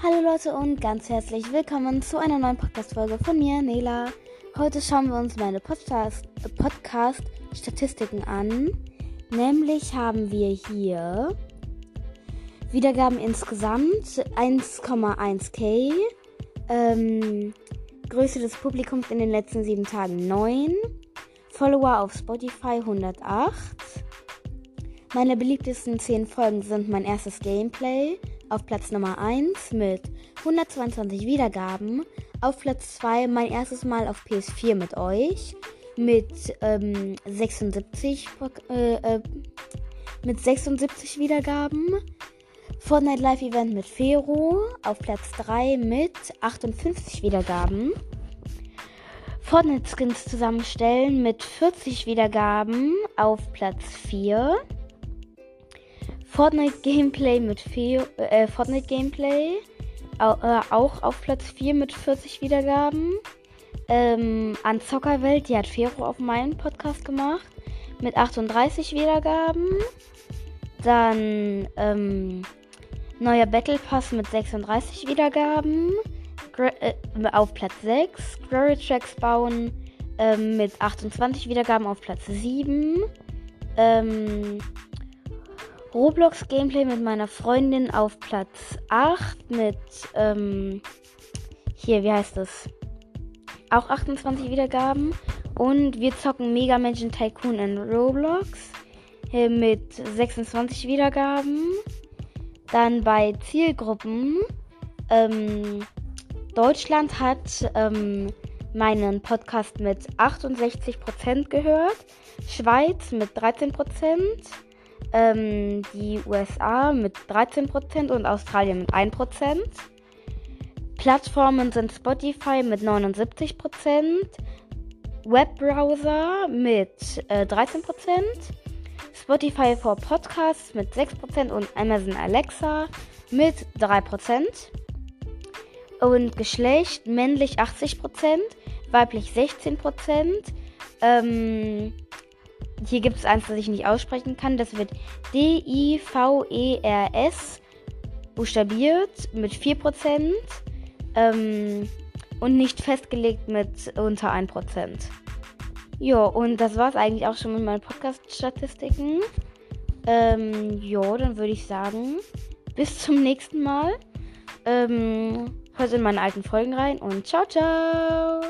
Hallo Leute und ganz herzlich willkommen zu einer neuen Podcast-Folge von mir, Nela. Heute schauen wir uns meine Podcast-Statistiken an. Nämlich haben wir hier Wiedergaben insgesamt 1,1k. Ähm, Größe des Publikums in den letzten sieben Tagen 9. Follower auf Spotify 108. Meine beliebtesten 10 Folgen sind mein erstes Gameplay auf Platz Nummer 1 mit 122 Wiedergaben. Auf Platz 2 mein erstes Mal auf PS4 mit euch mit ähm, 76 äh, äh, mit 76 Wiedergaben. Fortnite Live Event mit Fero auf Platz 3 mit 58 Wiedergaben. Fortnite Skins zusammenstellen mit 40 Wiedergaben auf Platz 4. Fortnite Gameplay mit Feo, äh, Fortnite Gameplay äh, auch auf Platz 4 mit 40 Wiedergaben. Ähm, an Zockerwelt, die hat Fero auf meinem Podcast gemacht mit 38 Wiedergaben. Dann ähm, neuer Battle Pass mit 36 Wiedergaben. Gra äh, auf Platz 6. Glory Tracks bauen ähm, mit 28 Wiedergaben auf Platz 7. Ähm, Roblox Gameplay mit meiner Freundin auf Platz 8 mit, ähm, hier, wie heißt das? Auch 28 Wiedergaben. Und wir zocken Mega Menschen Tycoon in Roblox äh, mit 26 Wiedergaben. Dann bei Zielgruppen. Ähm, Deutschland hat ähm, meinen Podcast mit 68% gehört. Schweiz mit 13% ähm, die USA mit 13% und Australien mit 1%. Plattformen sind Spotify mit 79%, Webbrowser mit äh, 13%, Spotify for Podcasts mit 6% und Amazon Alexa mit 3%. Und Geschlecht männlich 80%, weiblich 16%. Ähm, hier gibt es eins, das ich nicht aussprechen kann. Das wird D-I-V-E-R-S buchstabiert mit 4% ähm, und nicht festgelegt mit unter 1%. Ja, und das war es eigentlich auch schon mit meinen Podcast-Statistiken. Ähm, ja, dann würde ich sagen, bis zum nächsten Mal. Ähm, hört in meine alten Folgen rein und ciao, ciao!